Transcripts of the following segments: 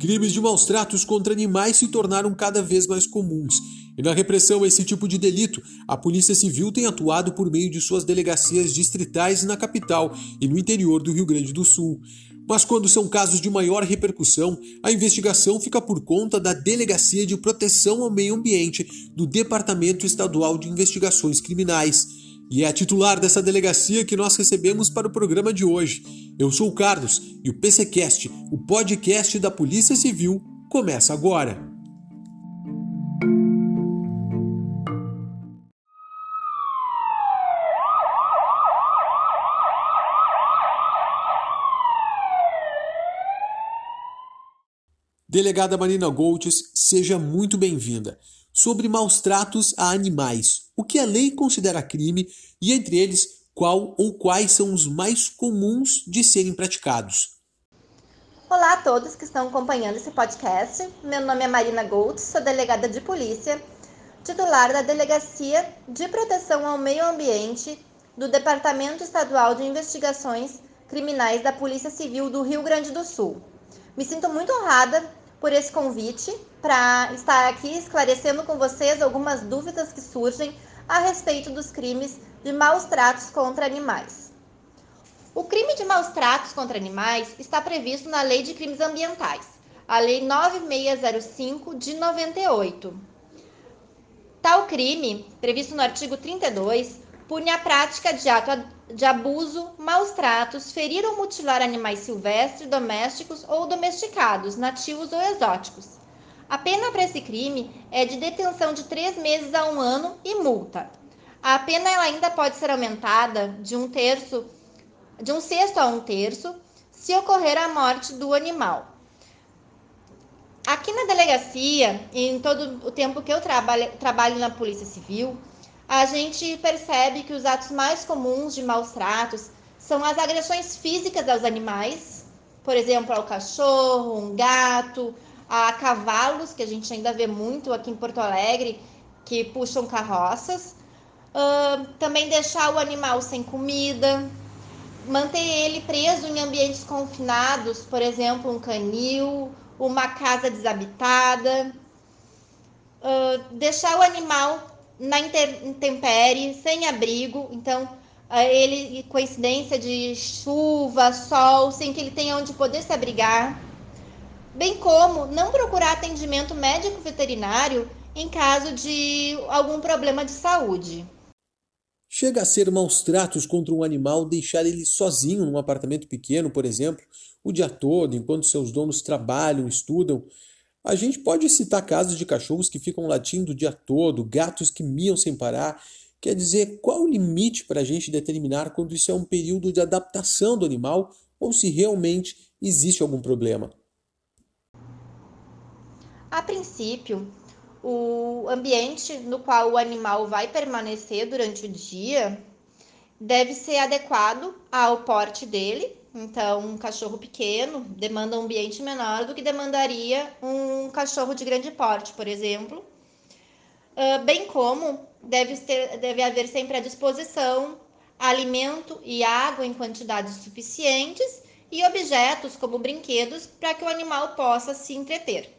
Crimes de maus tratos contra animais se tornaram cada vez mais comuns. E na repressão a esse tipo de delito, a Polícia Civil tem atuado por meio de suas delegacias distritais na capital e no interior do Rio Grande do Sul. Mas quando são casos de maior repercussão, a investigação fica por conta da Delegacia de Proteção ao Meio Ambiente do Departamento Estadual de Investigações Criminais. E é a titular dessa delegacia que nós recebemos para o programa de hoje. Eu sou o Carlos e o PCcast, o podcast da Polícia Civil, começa agora. Delegada Marina Goltes, seja muito bem-vinda sobre maus tratos a animais, o que a lei considera crime e, entre eles, qual ou quais são os mais comuns de serem praticados. Olá a todos que estão acompanhando esse podcast. Meu nome é Marina Goltz, sou delegada de polícia, titular da Delegacia de Proteção ao Meio Ambiente do Departamento Estadual de Investigações Criminais da Polícia Civil do Rio Grande do Sul. Me sinto muito honrada por esse convite para estar aqui esclarecendo com vocês algumas dúvidas que surgem a respeito dos crimes de maus tratos contra animais. O crime de maus tratos contra animais está previsto na Lei de Crimes Ambientais, a Lei 9605 de 98. Tal crime, previsto no artigo 32, pune a prática de ato de abuso, maus tratos, ferir ou mutilar animais silvestres, domésticos ou domesticados, nativos ou exóticos. A pena para esse crime é de detenção de três meses a um ano e multa. A pena ela ainda pode ser aumentada de um terço, de um sexto a um terço, se ocorrer a morte do animal. Aqui na delegacia, em todo o tempo que eu trabalho, trabalho na Polícia Civil, a gente percebe que os atos mais comuns de maus tratos são as agressões físicas aos animais, por exemplo, ao cachorro, um gato, a cavalos, que a gente ainda vê muito aqui em Porto Alegre, que puxam carroças. Uh, também deixar o animal sem comida, manter ele preso em ambientes confinados, por exemplo, um canil, uma casa desabitada, uh, deixar o animal na intempérie, sem abrigo, então ele coincidência de chuva, sol, sem que ele tenha onde poder se abrigar, bem como não procurar atendimento médico veterinário em caso de algum problema de saúde. Chega a ser maus tratos contra um animal deixar ele sozinho num apartamento pequeno, por exemplo, o dia todo, enquanto seus donos trabalham, estudam, a gente pode citar casos de cachorros que ficam latindo o dia todo, gatos que miam sem parar. Quer dizer, qual o limite para a gente determinar quando isso é um período de adaptação do animal ou se realmente existe algum problema? A princípio, o ambiente no qual o animal vai permanecer durante o dia deve ser adequado ao porte dele então, um cachorro pequeno demanda um ambiente menor do que demandaria um cachorro de grande porte, por exemplo. Uh, bem como deve, ter, deve haver sempre à disposição alimento e água em quantidades suficientes e objetos como brinquedos para que o animal possa se entreter.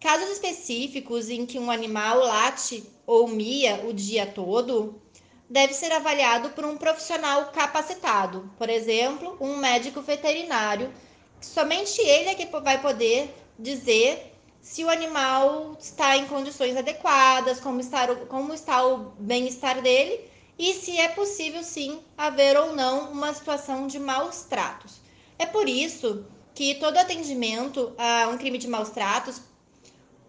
Casos específicos em que um animal late ou mia o dia todo, deve ser avaliado por um profissional capacitado, por exemplo, um médico veterinário. Somente ele é que vai poder dizer se o animal está em condições adequadas, como está, como está o bem-estar dele e se é possível sim haver ou não uma situação de maus tratos. É por isso que todo atendimento a um crime de maus tratos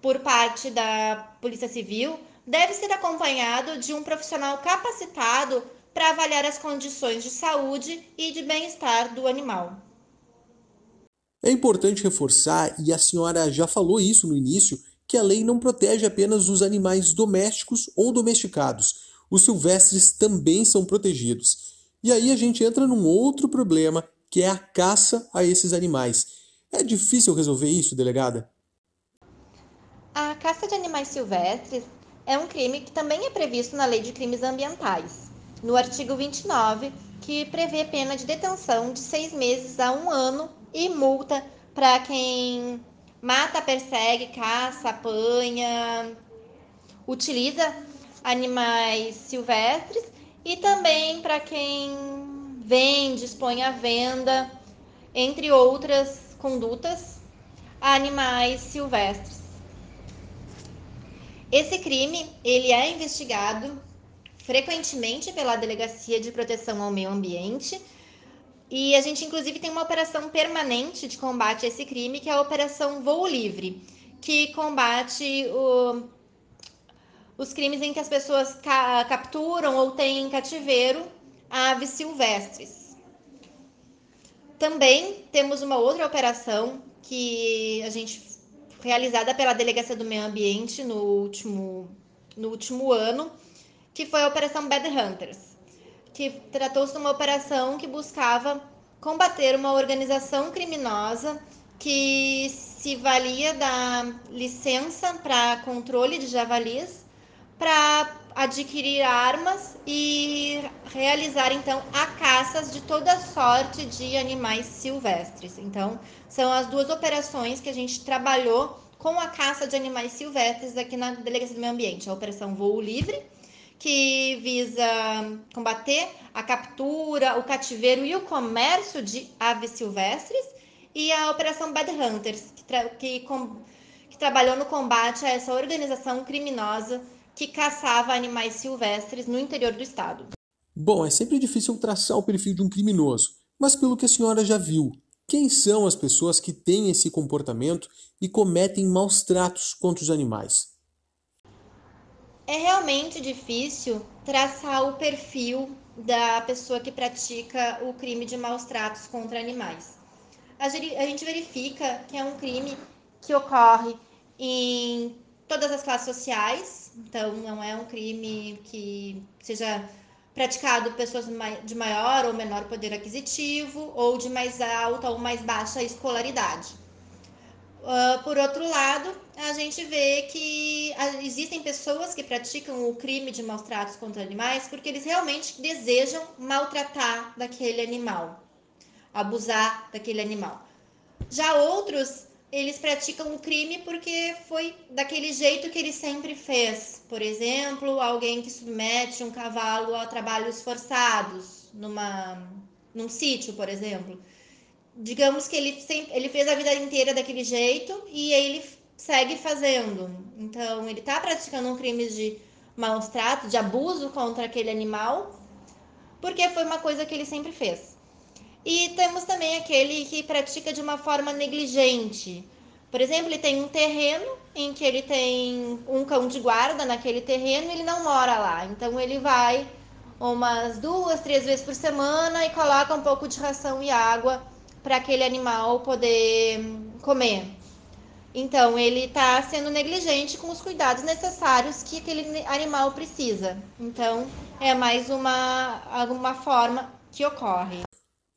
por parte da Polícia Civil deve ser acompanhado de um profissional capacitado para avaliar as condições de saúde e de bem-estar do animal. É importante reforçar, e a senhora já falou isso no início, que a lei não protege apenas os animais domésticos ou domesticados. Os silvestres também são protegidos. E aí a gente entra num outro problema, que é a caça a esses animais. É difícil resolver isso, delegada? Caça de animais silvestres é um crime que também é previsto na Lei de Crimes Ambientais, no artigo 29, que prevê pena de detenção de seis meses a um ano e multa para quem mata, persegue, caça, apanha, utiliza animais silvestres e também para quem vende, expõe à venda, entre outras condutas, animais silvestres. Esse crime ele é investigado frequentemente pela Delegacia de Proteção ao Meio Ambiente e a gente inclusive tem uma operação permanente de combate a esse crime que é a Operação Voo Livre, que combate o, os crimes em que as pessoas ca capturam ou têm em cativeiro aves silvestres. Também temos uma outra operação que a gente realizada pela Delegacia do Meio Ambiente no último, no último ano, que foi a Operação Bad Hunters, que tratou-se de uma operação que buscava combater uma organização criminosa que se valia da licença para controle de javalis para adquirir armas e realizar então a caças de toda sorte de animais silvestres. Então, são as duas operações que a gente trabalhou com a caça de animais silvestres aqui na Delegacia do Meio Ambiente, a Operação Voo Livre, que visa combater a captura, o cativeiro e o comércio de aves silvestres, e a Operação Bad Hunters, que, tra que, que trabalhou no combate a essa organização criminosa que caçava animais silvestres no interior do estado. Bom, é sempre difícil traçar o perfil de um criminoso, mas pelo que a senhora já viu, quem são as pessoas que têm esse comportamento e cometem maus tratos contra os animais? É realmente difícil traçar o perfil da pessoa que pratica o crime de maus tratos contra animais. A gente verifica que é um crime que ocorre em todas as classes sociais, então não é um crime que seja praticado por pessoas de maior ou menor poder aquisitivo ou de mais alta ou mais baixa escolaridade. Uh, por outro lado, a gente vê que existem pessoas que praticam o crime de maus tratos contra animais porque eles realmente desejam maltratar daquele animal, abusar daquele animal. Já outros eles praticam o crime porque foi daquele jeito que ele sempre fez. Por exemplo, alguém que submete um cavalo a trabalhos forçados numa, num sítio, por exemplo. Digamos que ele, sempre, ele fez a vida inteira daquele jeito e ele segue fazendo. Então, ele está praticando um crime de maus tratos, de abuso contra aquele animal, porque foi uma coisa que ele sempre fez. E temos também aquele que pratica de uma forma negligente. Por exemplo, ele tem um terreno em que ele tem um cão de guarda naquele terreno e ele não mora lá. Então ele vai umas duas, três vezes por semana e coloca um pouco de ração e água para aquele animal poder comer. Então ele está sendo negligente com os cuidados necessários que aquele animal precisa. Então é mais uma, alguma forma que ocorre.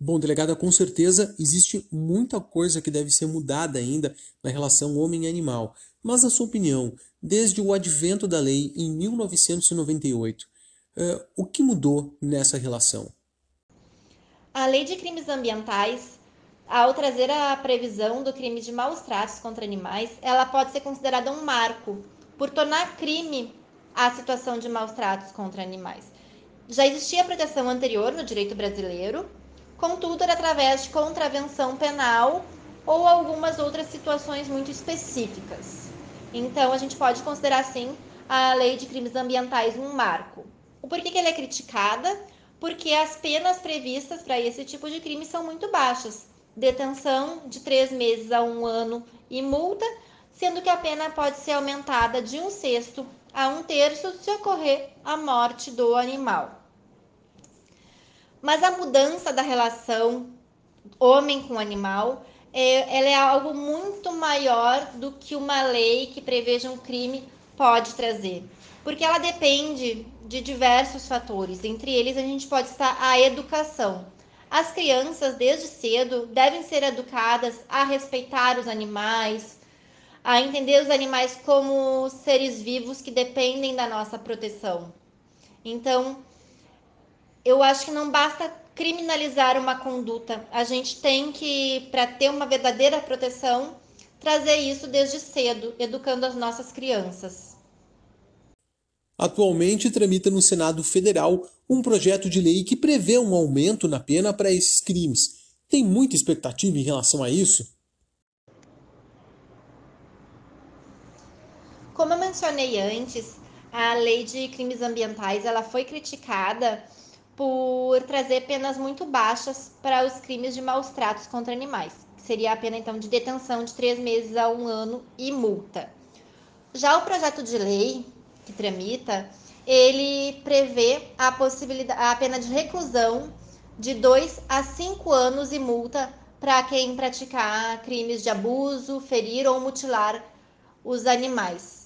Bom, delegada, com certeza existe muita coisa que deve ser mudada ainda na relação homem-animal. Mas, na sua opinião, desde o advento da lei em 1998, uh, eh, o que mudou nessa relação? A Lei de Crimes Ambientais, ao trazer a previsão do crime de maus tratos contra animais, ela pode ser considerada um marco por tornar crime a situação de maus tratos contra animais. Já existia proteção anterior no direito brasileiro, contudo, era através de contravenção penal ou algumas outras situações muito específicas. Então, a gente pode considerar, sim, a lei de crimes ambientais um marco. O porquê que ela é criticada? Porque as penas previstas para esse tipo de crime são muito baixas. Detenção de três meses a um ano e multa, sendo que a pena pode ser aumentada de um sexto a um terço se ocorrer a morte do animal. Mas a mudança da relação homem com animal, é, ela é algo muito maior do que uma lei que preveja um crime pode trazer, porque ela depende de diversos fatores. Entre eles, a gente pode estar a educação. As crianças, desde cedo, devem ser educadas a respeitar os animais, a entender os animais como seres vivos que dependem da nossa proteção. Então, eu acho que não basta criminalizar uma conduta. A gente tem que, para ter uma verdadeira proteção, trazer isso desde cedo, educando as nossas crianças. Atualmente tramita no Senado Federal um projeto de lei que prevê um aumento na pena para esses crimes. Tem muita expectativa em relação a isso? Como eu mencionei antes, a lei de crimes ambientais ela foi criticada por trazer penas muito baixas para os crimes de maus tratos contra animais, seria a pena então de detenção de três meses a um ano e multa. Já o projeto de lei que tramita, ele prevê a possibilidade, a pena de reclusão de dois a cinco anos e multa para quem praticar crimes de abuso, ferir ou mutilar os animais.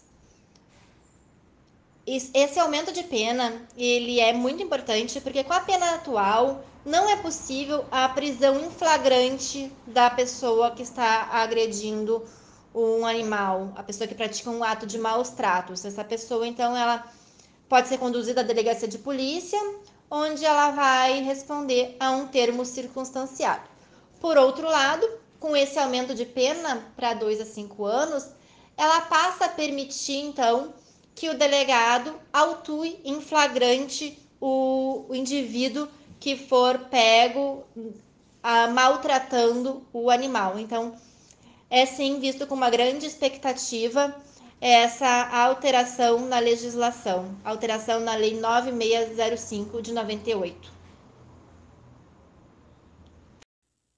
Esse aumento de pena, ele é muito importante porque com a pena atual não é possível a prisão em flagrante da pessoa que está agredindo um animal, a pessoa que pratica um ato de maus tratos. Essa pessoa, então, ela pode ser conduzida à delegacia de polícia, onde ela vai responder a um termo circunstanciado. Por outro lado, com esse aumento de pena para dois a cinco anos, ela passa a permitir, então, que o delegado autue em flagrante o, o indivíduo que for pego a, maltratando o animal. Então, é sim visto com uma grande expectativa essa alteração na legislação, alteração na Lei 9605 de 98.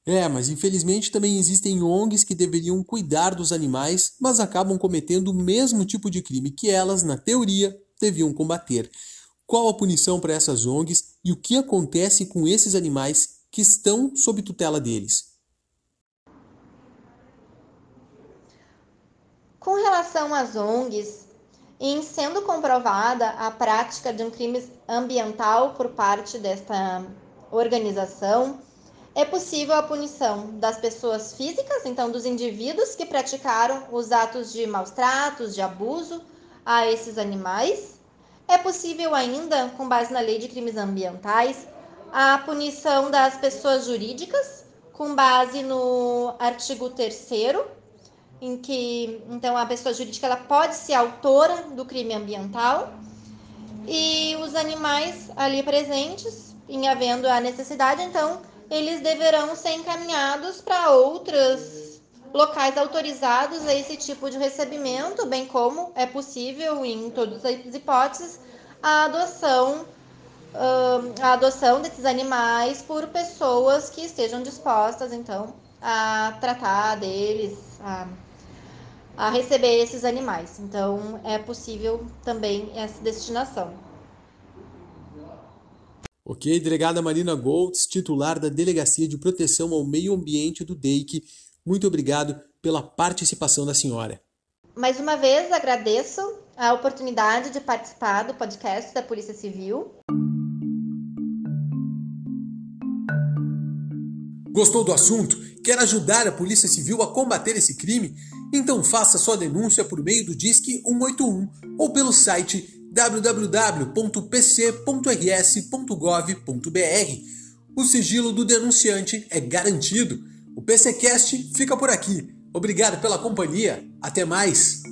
É, mas infelizmente também existem ONGs que deveriam cuidar dos animais, mas acabam cometendo o mesmo tipo de crime que elas, na teoria, deviam combater. Qual a punição para essas ONGs e o que acontece com esses animais que estão sob tutela deles? Com relação às ONGs, em sendo comprovada a prática de um crime ambiental por parte desta organização, é possível a punição das pessoas físicas, então dos indivíduos que praticaram os atos de maus tratos, de abuso a esses animais. É possível ainda, com base na Lei de Crimes Ambientais, a punição das pessoas jurídicas, com base no artigo 3 em que então a pessoa jurídica ela pode ser autora do crime ambiental e os animais ali presentes, em havendo a necessidade, então eles deverão ser encaminhados para outros locais autorizados a esse tipo de recebimento, bem como é possível, em todas as hipóteses, a adoção, a adoção desses animais por pessoas que estejam dispostas, então, a tratar deles, a, a receber esses animais. Então, é possível também essa destinação. Ok, delegada Marina Goltz, titular da Delegacia de Proteção ao Meio Ambiente do DEIC, muito obrigado pela participação da senhora. Mais uma vez agradeço a oportunidade de participar do podcast da Polícia Civil. Gostou do assunto? Quer ajudar a Polícia Civil a combater esse crime? Então faça sua denúncia por meio do Disque 181 ou pelo site www.pc.rs.gov.br. O sigilo do denunciante é garantido. O PCcast fica por aqui. Obrigado pela companhia. Até mais.